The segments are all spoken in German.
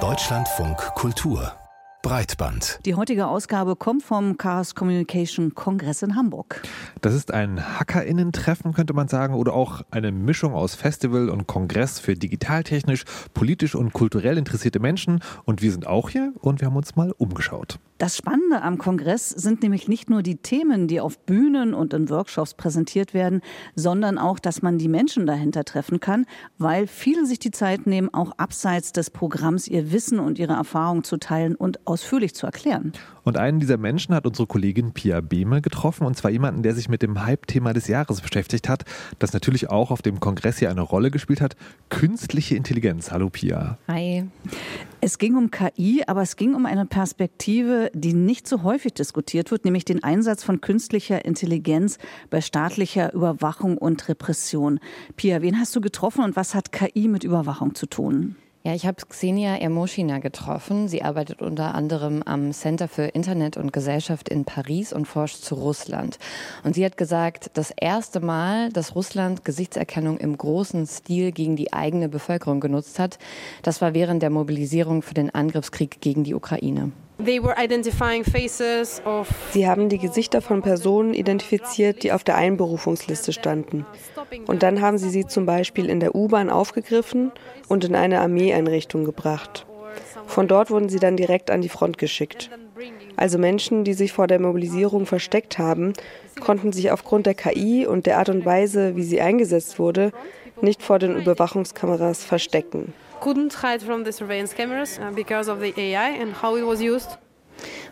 Deutschlandfunk Kultur Breitband. Die heutige Ausgabe kommt vom Chaos Communication Kongress in Hamburg. Das ist ein Hackerinnen-Treffen, könnte man sagen, oder auch eine Mischung aus Festival und Kongress für digitaltechnisch, politisch und kulturell interessierte Menschen. Und wir sind auch hier und wir haben uns mal umgeschaut. Das Spannende am Kongress sind nämlich nicht nur die Themen, die auf Bühnen und in Workshops präsentiert werden, sondern auch, dass man die Menschen dahinter treffen kann, weil viele sich die Zeit nehmen, auch abseits des Programms ihr Wissen und ihre Erfahrungen zu teilen und ausführlich zu erklären. Und einen dieser Menschen hat unsere Kollegin Pia Behme getroffen, und zwar jemanden, der sich mit dem Hype-Thema des Jahres beschäftigt hat, das natürlich auch auf dem Kongress hier eine Rolle gespielt hat. Künstliche Intelligenz. Hallo Pia. Hi. Es ging um KI, aber es ging um eine Perspektive, die nicht so häufig diskutiert wird, nämlich den Einsatz von künstlicher Intelligenz bei staatlicher Überwachung und Repression. Pia, wen hast du getroffen und was hat KI mit Überwachung zu tun? Ja, ich habe Xenia Ermoschina getroffen. Sie arbeitet unter anderem am Center für Internet und Gesellschaft in Paris und forscht zu Russland. Und sie hat gesagt, das erste Mal, dass Russland Gesichtserkennung im großen Stil gegen die eigene Bevölkerung genutzt hat, das war während der Mobilisierung für den Angriffskrieg gegen die Ukraine. Sie haben die Gesichter von Personen identifiziert, die auf der Einberufungsliste standen. Und dann haben sie sie zum Beispiel in der U-Bahn aufgegriffen und in eine Armeeeinrichtung gebracht. Von dort wurden sie dann direkt an die Front geschickt. Also Menschen, die sich vor der Mobilisierung versteckt haben, konnten sich aufgrund der KI und der Art und Weise, wie sie eingesetzt wurde, nicht vor den Überwachungskameras verstecken couldn't hide from the surveillance cameras uh, because of the AI and how it was used.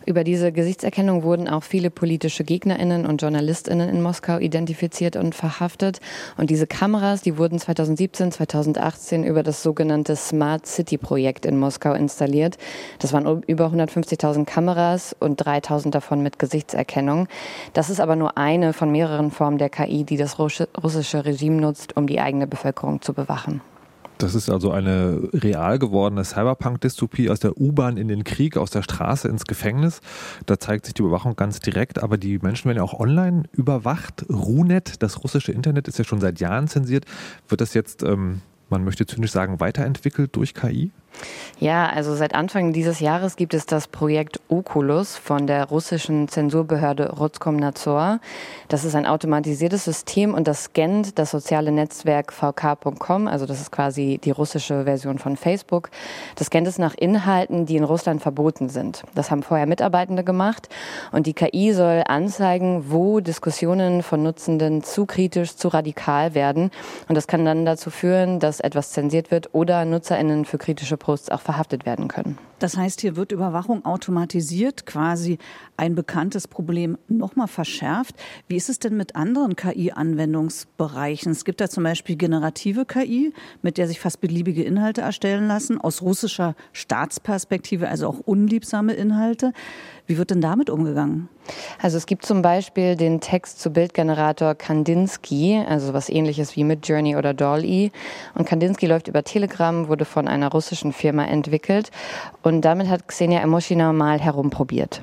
Über diese Gesichtserkennung wurden auch viele politische Gegnerinnen und Journalistinnen in Moskau identifiziert und verhaftet. Und diese Kameras, die wurden 2017, 2018 über das sogenannte Smart City Projekt in Moskau installiert. Das waren über 150.000 Kameras und 3.000 davon mit Gesichtserkennung. Das ist aber nur eine von mehreren Formen der KI, die das russische Regime nutzt, um die eigene Bevölkerung zu bewachen. Das ist also eine real gewordene Cyberpunk-Dystopie aus der U-Bahn in den Krieg, aus der Straße ins Gefängnis. Da zeigt sich die Überwachung ganz direkt, aber die Menschen werden ja auch online überwacht. RUNET, das russische Internet, ist ja schon seit Jahren zensiert. Wird das jetzt, ähm, man möchte zynisch sagen, weiterentwickelt durch KI? Ja, also seit Anfang dieses Jahres gibt es das Projekt Oculus von der russischen Zensurbehörde Roskomnadzor. Das ist ein automatisiertes System und das scannt das soziale Netzwerk vk.com, also das ist quasi die russische Version von Facebook. Das scannt es nach Inhalten, die in Russland verboten sind. Das haben vorher Mitarbeitende gemacht und die KI soll anzeigen, wo Diskussionen von Nutzenden zu kritisch, zu radikal werden und das kann dann dazu führen, dass etwas zensiert wird oder Nutzerinnen für kritische Posts auch verhaftet werden können. Das heißt, hier wird Überwachung automatisiert, quasi ein bekanntes Problem nochmal verschärft. Wie ist es denn mit anderen KI-Anwendungsbereichen? Es gibt da zum Beispiel generative KI, mit der sich fast beliebige Inhalte erstellen lassen, aus russischer Staatsperspektive, also auch unliebsame Inhalte. Wie wird denn damit umgegangen? Also es gibt zum Beispiel den Text-zu-Bild-Generator Kandinsky, also was ähnliches wie Midjourney oder DALL-E. Und Kandinsky läuft über Telegram, wurde von einer russischen Firma entwickelt. Und damit hat Xenia Emoshina mal herumprobiert.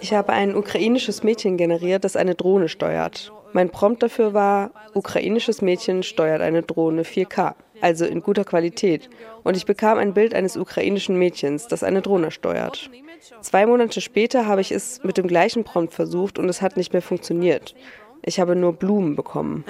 Ich habe ein ukrainisches Mädchen generiert, das eine Drohne steuert. Mein Prompt dafür war, ukrainisches Mädchen steuert eine Drohne 4K also in guter Qualität. Und ich bekam ein Bild eines ukrainischen Mädchens, das eine Drohne steuert. Zwei Monate später habe ich es mit dem gleichen Prompt versucht und es hat nicht mehr funktioniert. Ich habe nur Blumen bekommen.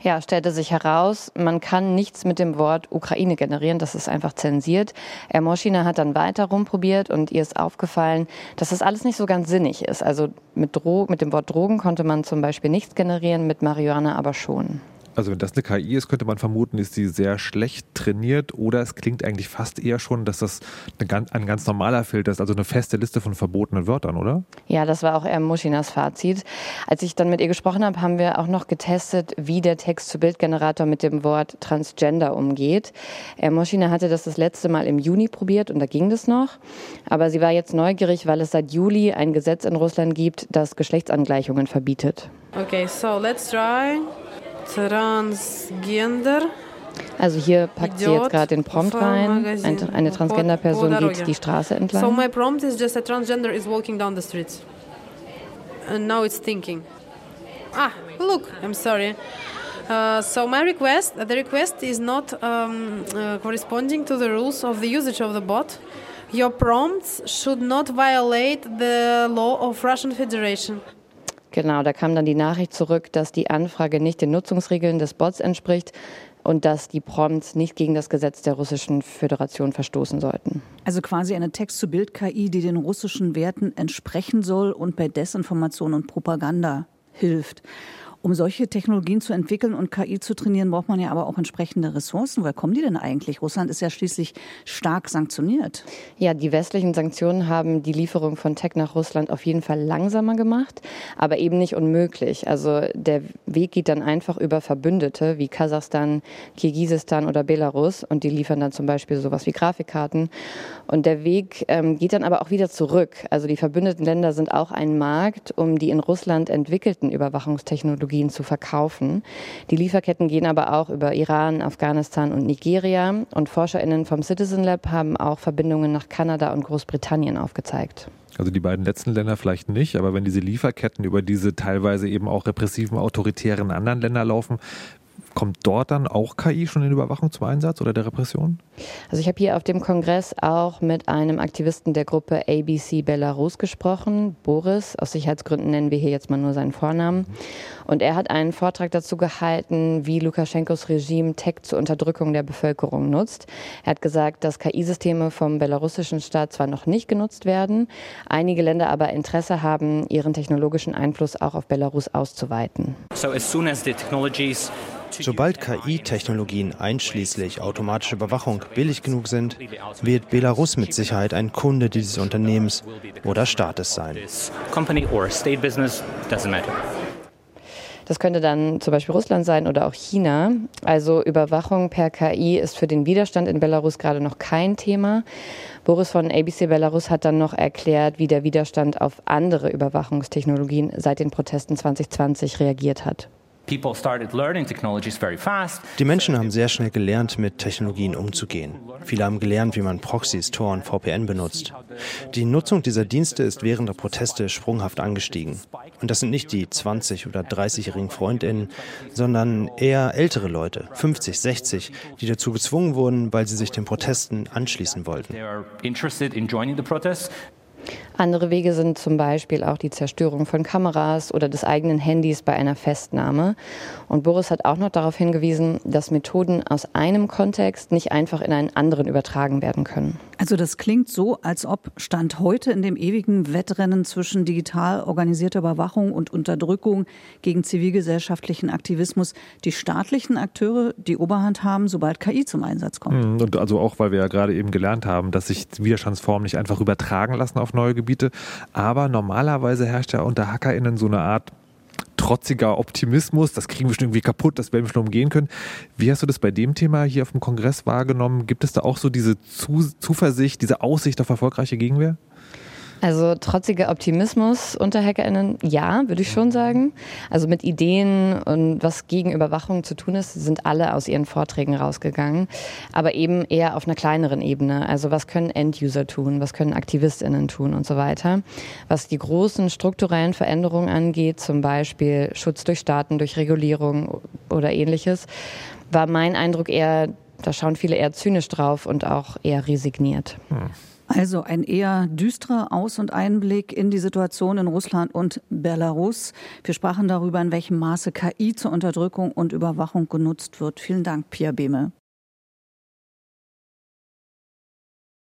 Ja, stellte sich heraus, man kann nichts mit dem Wort Ukraine generieren, das ist einfach zensiert. Ermoschina hat dann weiter rumprobiert und ihr ist aufgefallen, dass das alles nicht so ganz sinnig ist. Also mit, Dro mit dem Wort Drogen konnte man zum Beispiel nichts generieren, mit Marihuana aber schon. Also wenn das eine KI ist, könnte man vermuten, ist sie sehr schlecht trainiert oder es klingt eigentlich fast eher schon, dass das ein ganz normaler Filter ist, also eine feste Liste von verbotenen Wörtern, oder? Ja, das war auch eher Muschinas Fazit. Als ich dann mit ihr gesprochen habe, haben wir auch noch getestet, wie der Text-zu-Bild-Generator mit dem Wort Transgender umgeht. Moschina hatte das das letzte Mal im Juni probiert und da ging das noch. Aber sie war jetzt neugierig, weil es seit Juli ein Gesetz in Russland gibt, das Geschlechtsangleichungen verbietet. Okay, so let's try. Transgender. Also hier packt sie jetzt gerade den Prompt rein. Eine, eine Transgender-Person geht die Straße entlang. So my prompt is just a transgender is walking down the streets. And now it's thinking. Ah, look, I'm sorry. Uh, so my request, the request is not um, uh, corresponding to the rules of the usage of the bot. Your prompts should not violate the law of Russian Federation. Genau, da kam dann die Nachricht zurück, dass die Anfrage nicht den Nutzungsregeln des Bots entspricht und dass die Prompts nicht gegen das Gesetz der Russischen Föderation verstoßen sollten. Also quasi eine Text-zu-Bild-KI, die den russischen Werten entsprechen soll und bei Desinformation und Propaganda hilft. Um solche Technologien zu entwickeln und KI zu trainieren, braucht man ja aber auch entsprechende Ressourcen. Woher kommen die denn eigentlich? Russland ist ja schließlich stark sanktioniert. Ja, die westlichen Sanktionen haben die Lieferung von Tech nach Russland auf jeden Fall langsamer gemacht, aber eben nicht unmöglich. Also der Weg geht dann einfach über Verbündete wie Kasachstan, Kirgisistan oder Belarus und die liefern dann zum Beispiel sowas wie Grafikkarten. Und der Weg ähm, geht dann aber auch wieder zurück. Also die verbündeten Länder sind auch ein Markt, um die in Russland entwickelten Überwachungstechnologien Technologien zu verkaufen. Die Lieferketten gehen aber auch über Iran, Afghanistan und Nigeria. Und ForscherInnen vom Citizen Lab haben auch Verbindungen nach Kanada und Großbritannien aufgezeigt. Also die beiden letzten Länder vielleicht nicht, aber wenn diese Lieferketten über diese teilweise eben auch repressiven, autoritären anderen Länder laufen, Kommt dort dann auch KI schon in Überwachung zum Einsatz oder der Repression? Also ich habe hier auf dem Kongress auch mit einem Aktivisten der Gruppe ABC Belarus gesprochen, Boris. Aus Sicherheitsgründen nennen wir hier jetzt mal nur seinen Vornamen. Und er hat einen Vortrag dazu gehalten, wie Lukaschenkos Regime Tech zur Unterdrückung der Bevölkerung nutzt. Er hat gesagt, dass KI-Systeme vom belarussischen Staat zwar noch nicht genutzt werden, einige Länder aber Interesse haben, ihren technologischen Einfluss auch auf Belarus auszuweiten. So as soon as the technologies Sobald KI-Technologien einschließlich automatische Überwachung billig genug sind, wird Belarus mit Sicherheit ein Kunde dieses Unternehmens oder Staates sein. Das könnte dann zum Beispiel Russland sein oder auch China. Also Überwachung per KI ist für den Widerstand in Belarus gerade noch kein Thema. Boris von ABC Belarus hat dann noch erklärt, wie der Widerstand auf andere Überwachungstechnologien seit den Protesten 2020 reagiert hat. Die Menschen haben sehr schnell gelernt, mit Technologien umzugehen. Viele haben gelernt, wie man Proxys, Tor und VPN benutzt. Die Nutzung dieser Dienste ist während der Proteste sprunghaft angestiegen. Und das sind nicht die 20- oder 30-jährigen Freundinnen, sondern eher ältere Leute, 50, 60, die dazu gezwungen wurden, weil sie sich den Protesten anschließen wollten. Andere Wege sind zum Beispiel auch die Zerstörung von Kameras oder des eigenen Handys bei einer Festnahme. Und Boris hat auch noch darauf hingewiesen, dass Methoden aus einem Kontext nicht einfach in einen anderen übertragen werden können. Also das klingt so, als ob Stand heute in dem ewigen Wettrennen zwischen digital organisierter Überwachung und Unterdrückung gegen zivilgesellschaftlichen Aktivismus die staatlichen Akteure die Oberhand haben, sobald KI zum Einsatz kommt. Hm, und also auch, weil wir ja gerade eben gelernt haben, dass sich Widerstandsformen nicht einfach übertragen lassen auf neue Gebiete. Aber normalerweise herrscht ja unter HackerInnen so eine Art trotziger Optimismus, das kriegen wir schon irgendwie kaputt, das werden wir schon umgehen können. Wie hast du das bei dem Thema hier auf dem Kongress wahrgenommen? Gibt es da auch so diese Zuversicht, diese Aussicht auf erfolgreiche Gegenwehr? Also trotziger Optimismus unter HackerInnen, ja, würde ich schon sagen. Also mit Ideen und was gegen Überwachung zu tun ist, sind alle aus ihren Vorträgen rausgegangen. Aber eben eher auf einer kleineren Ebene. Also was können End-User tun, was können AktivistInnen tun und so weiter. Was die großen strukturellen Veränderungen angeht, zum Beispiel Schutz durch Staaten, durch Regulierung oder ähnliches, war mein Eindruck eher, da schauen viele eher zynisch drauf und auch eher resigniert. Hm. Also ein eher düsterer Aus- und Einblick in die Situation in Russland und Belarus. Wir sprachen darüber, in welchem Maße KI zur Unterdrückung und Überwachung genutzt wird. Vielen Dank, Pia Behme.